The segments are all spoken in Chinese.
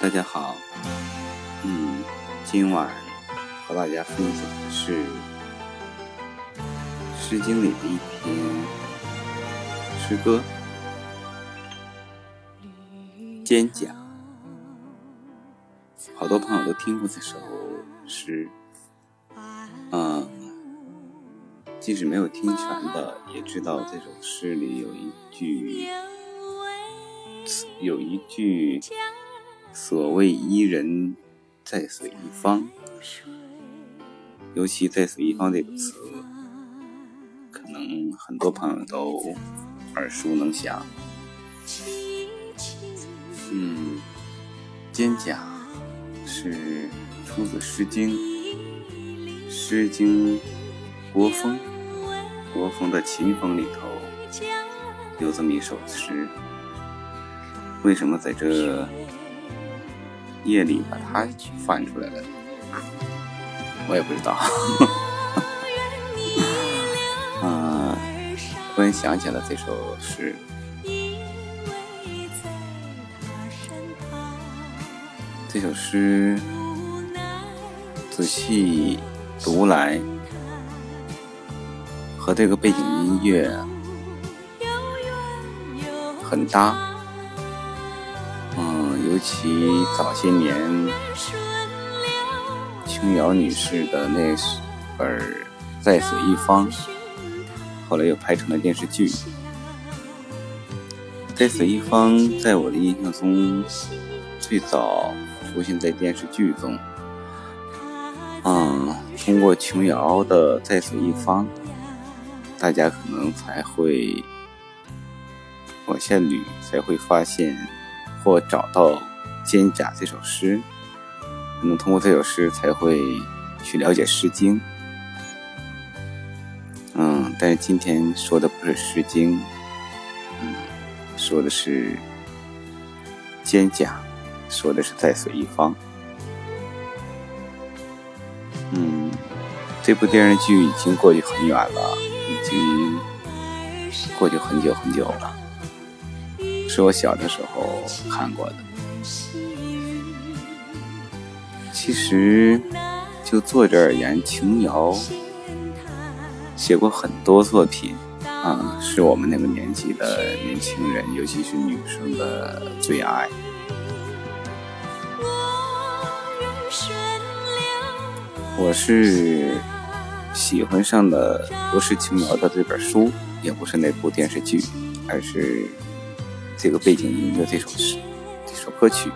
大家好，嗯，今晚和大家分享的是《诗经》里的一篇诗歌《蒹葭》。好多朋友都听过这首诗，嗯，即使没有听全的，也知道这首诗里有一句，有一句。所谓伊人，在水一方。尤其“在水一方”这个词，可能很多朋友都耳熟能详。嗯，蒹葭是出自《诗经》，《诗经·国风》国风的秦风里头有这么一首诗。为什么在这？夜里把它翻出来了，我也不知道。啊，突然想起了这首诗。这首诗仔细读来，和这个背景音乐很搭。其早些年，琼瑶女士的那本《在水一方》，后来又拍成了电视剧。《在水一方》在我的印象中，最早出现在电视剧中。嗯，通过琼瑶的《在水一方》，大家可能才会往下捋，才会发现。或找到《蒹葭》这首诗，可能通过这首诗才会去了解《诗经》。嗯，但是今天说的不是《诗经》，嗯，说的是《蒹葭》，说的是在水一方。嗯，这部电视剧已经过去很远了，已经过去很久很久了。是我小的时候看过的。其实，就作者而言，琼瑶写过很多作品，啊，是我们那个年纪的年轻人，尤其是女生的最爱。我是喜欢上的不是琼瑶的这本书，也不是那部电视剧，而是。这个背景音乐，这首诗，这首歌曲，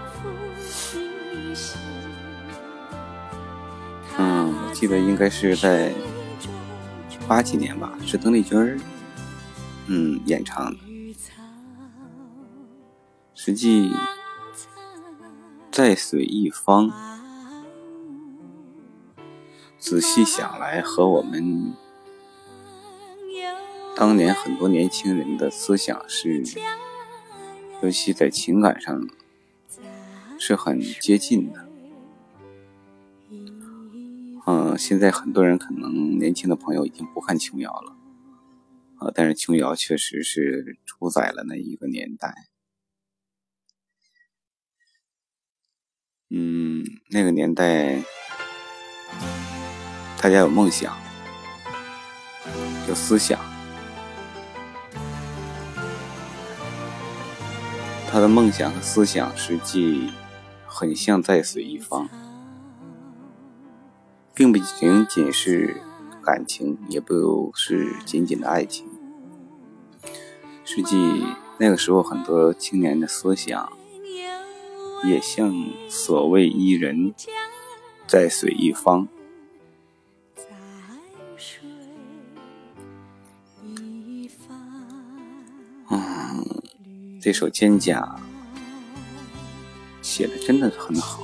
记得应该是在八几年吧，是邓丽君儿，嗯，演唱的。实际在水一方，仔细想来，和我们当年很多年轻人的思想是。尤其在情感上是很接近的。嗯，现在很多人可能年轻的朋友已经不看琼瑶了，啊，但是琼瑶确实是主宰了那一个年代。嗯，那个年代大家有梦想，有思想。他的梦想和思想实际很像在水一方，并不仅仅是感情，也不是仅仅的爱情。实际那个时候，很多青年的思想也像所谓伊人，在水一方。嗯这首《蒹葭》写的真的很好。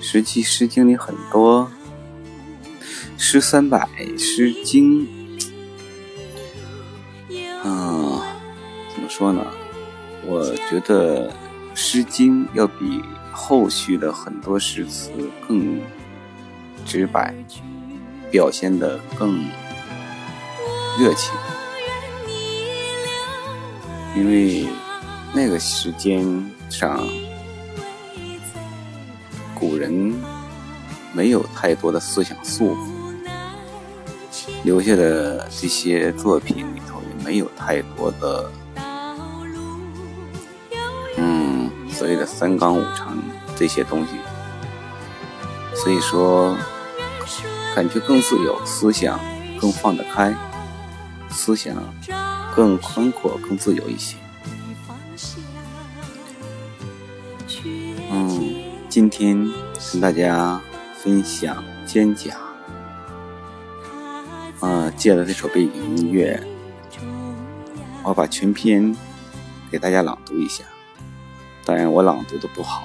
实际《诗经》里很多诗三百，《诗经》啊，怎么说呢？我觉得《诗经》要比后续的很多诗词更直白，表现的更热情，因为。那个时间上，古人没有太多的思想束缚，留下的这些作品里头也没有太多的，嗯，所谓的三纲五常这些东西，所以说感觉更自由，思想更放得开，思想更宽阔、更自由一些。嗯今天跟大家分享《肩胛》，啊，借了这首背景音乐，我把全篇给大家朗读一下。当然，我朗读的不好，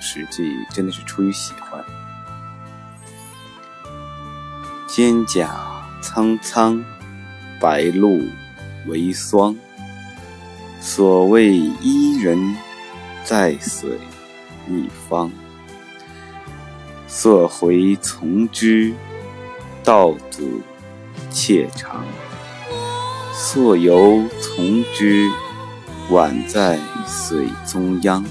实际真的是出于喜欢。蒹葭苍苍，白露为霜。所谓伊人，在水。一方，溯洄从之，道阻且长；溯游从之，宛在水中央。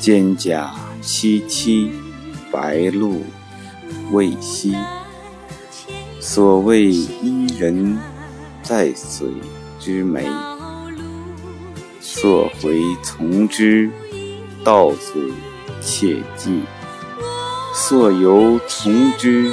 蒹葭萋萋，白露未晞。所谓伊人，在水之湄。溯洄从之，道阻且跻；溯游从之，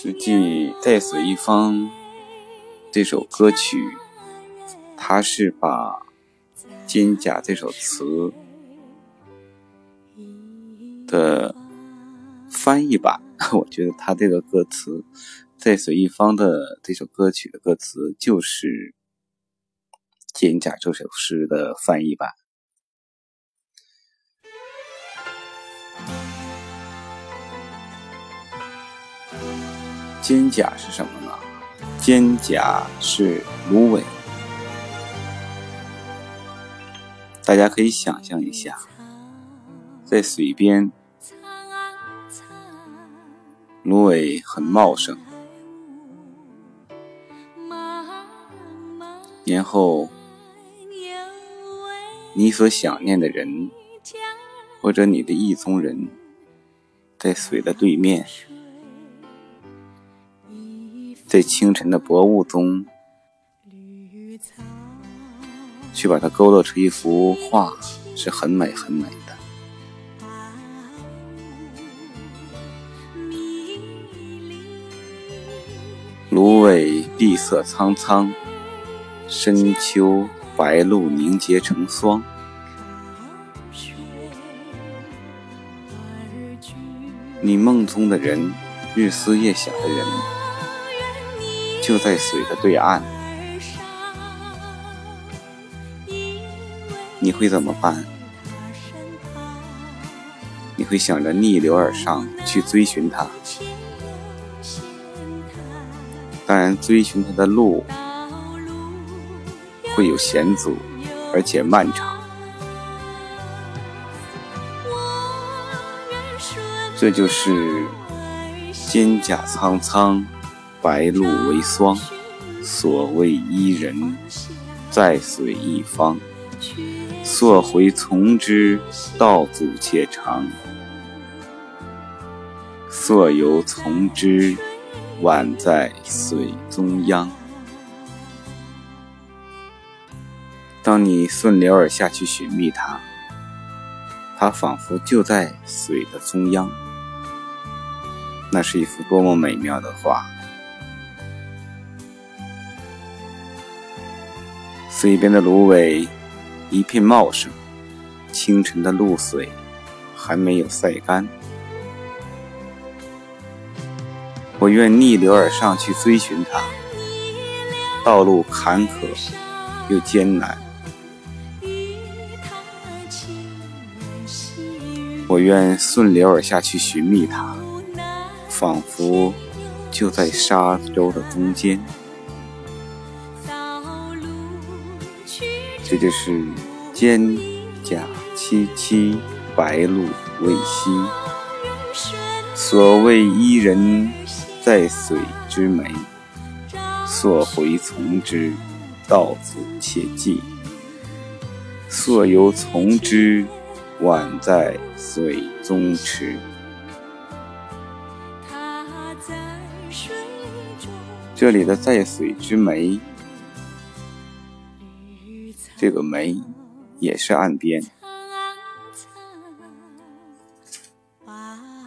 实际在水一方这首歌曲，它是把《蒹葭》这首词的翻译版。我觉得他这个歌词。在水一方的这首歌曲的歌词就是《蒹葭》这首诗的翻译版。蒹葭是什么呢？蒹葭是芦苇。大家可以想象一下，在水边，芦苇很茂盛。然后，你所想念的人，或者你的意中人，在水的对面，在清晨的薄雾中，去把它勾勒出一幅画，是很美很美的。芦苇碧色苍苍。深秋，白露凝结成霜。你梦中的人，日思夜想的人，就在水的对岸。你会怎么办？你会想着逆流而上去追寻他？当然，追寻他的路。会有险阻，而且漫长。这就是蒹葭苍苍，白露为霜。所谓伊人，在水一方。溯洄从之，道阻且长；溯游从之，宛在水中央。当你顺流而下去寻觅它，它仿佛就在水的中央。那是一幅多么美妙的画！嘴边的芦苇一片茂盛清晨的露水还没有晒干。我愿逆流而上去追寻它道路坎坷又艰难。我愿顺流而下去寻觅它仿佛就在沙洲的中间。这就是蒹葭萋萋，白露未晞。所谓伊人，在水之湄。溯洄从之，道阻且跻。溯游从之。宛在水中池。这里的在水之湄，这个梅也是岸边，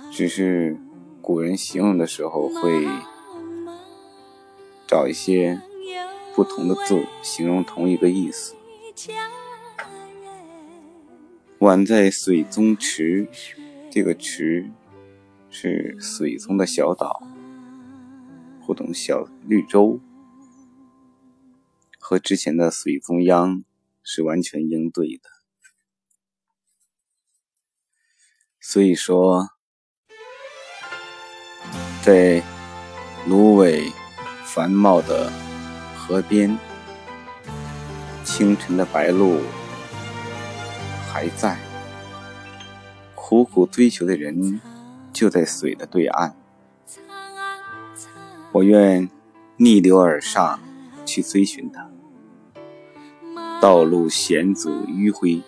只是古人形容的时候会找一些不同的字形容同一个意思。宛在水中池，这个池是水中的小岛，或者小绿洲，和之前的水中央是完全应对的。所以说，在芦苇繁茂的河边，清晨的白鹭。还在苦苦追求的人，就在水的对岸。我愿逆流而上去追寻他，道路险阻迂回；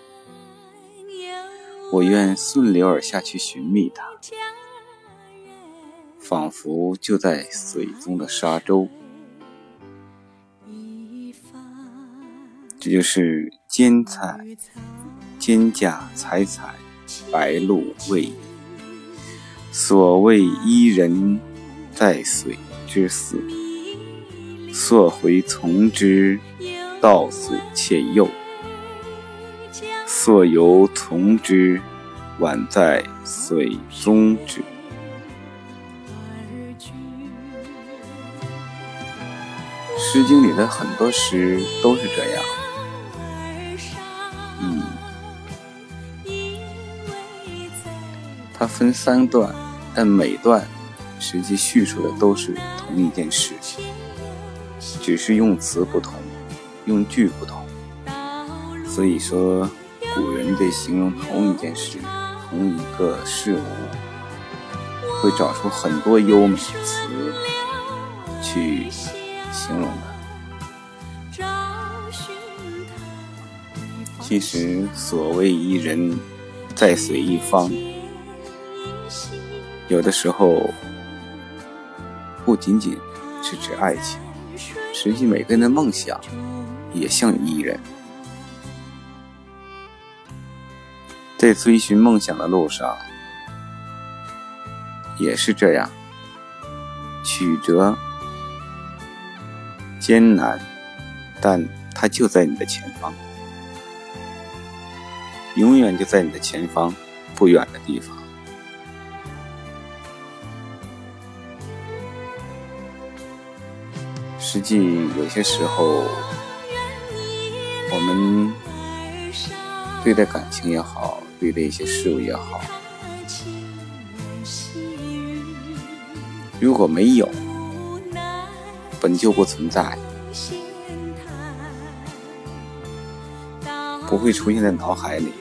我愿顺流而下去寻觅他，仿佛就在水中的沙洲。这就是蒹葭。蒹葭采采，白露未已。所谓伊人，在水之涘。溯洄从之，到此且右。溯游从之，宛在水中之。《诗经》里的很多诗都是这样。嗯它分三段，但每段实际叙述的都是同一件事情，只是用词不同，用句不同。所以说，古人对形容同一件事、同一个事物，会找出很多优美的词去形容的。其实，所谓一人，在水一方。有的时候，不仅仅是指爱情，实际每个人的梦想也像伊人，在追寻梦想的路上也是这样，曲折艰难，但它就在你的前方，永远就在你的前方不远的地方。实际有些时候，们对待感情也好，对待一些事物也好，如果没有，本就不存在，不会出现在脑海里，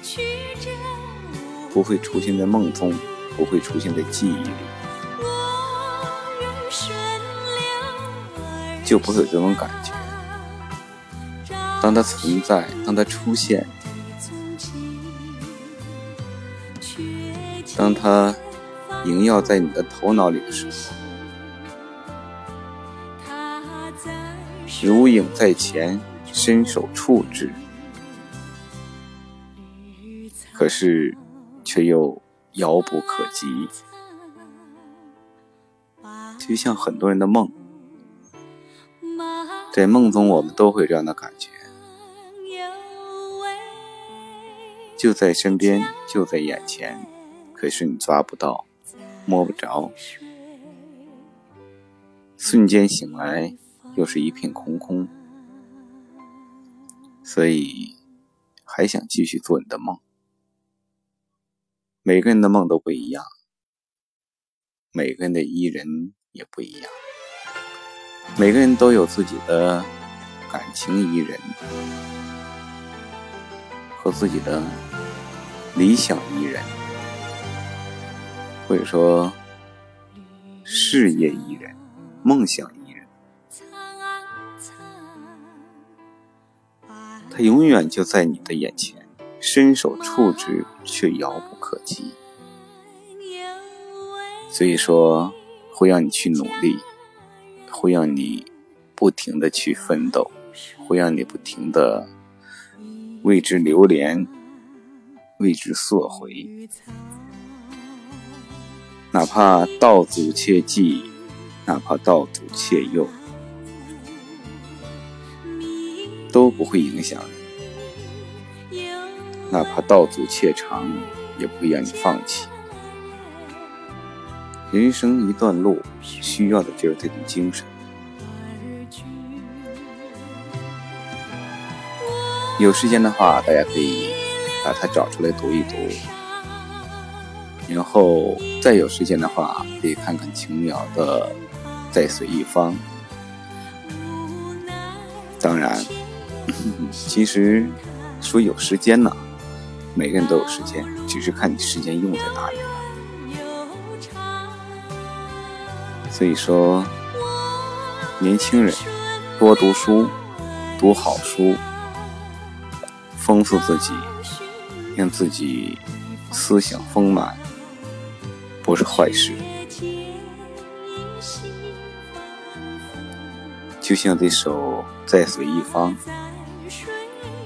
不会出现在梦中，不会出现在记忆里。就不会有这种感觉。当它存在，当它出现，当它萦绕在你的头脑里的时候，如影在前，伸手触之，可是却又遥不可及，就像很多人的梦。在梦中，我们都会有这样的感觉，就在身边，就在眼前，可是你抓不到，摸不着。瞬间醒来，又是一片空空，所以还想继续做你的梦。每个人的梦都不一样，每个人的伊人也不一样，每个人都有自己的感情伊人和自己的理想伊人，或者说事业伊人、梦想伊人，他永远就在你的眼前。伸手触之，却遥不可及。所以说，会让你去努力，会让你不停的去奋斗，会让你不停的为之流连，为之索回。哪怕道阻且跻，哪怕道阻且右，都不会影响你。哪怕道阻且长，也不会让你放弃。人生一段路，需要的就是这种精神。有时间的话，大家可以把它找出来读一读。然后再有时间的话，可以看看秦苗的《在水一方》。当然，其实说有时间呢。每个人都有时间，只是看你时间用在哪里了。所以说，年轻人多读书，读好书，丰富自己，让自己思想丰满，不是坏事。就像这首《在水一方》，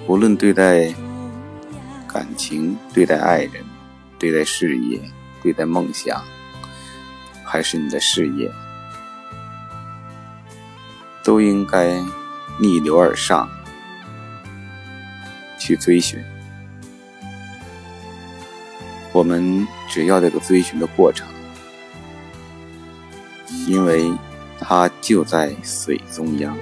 无论对待。感情对待爱人，对待事业，对待梦想，还是你的事业，都应该逆流而上，去追寻。我们只要这个追寻的过程，因为它就在水中央。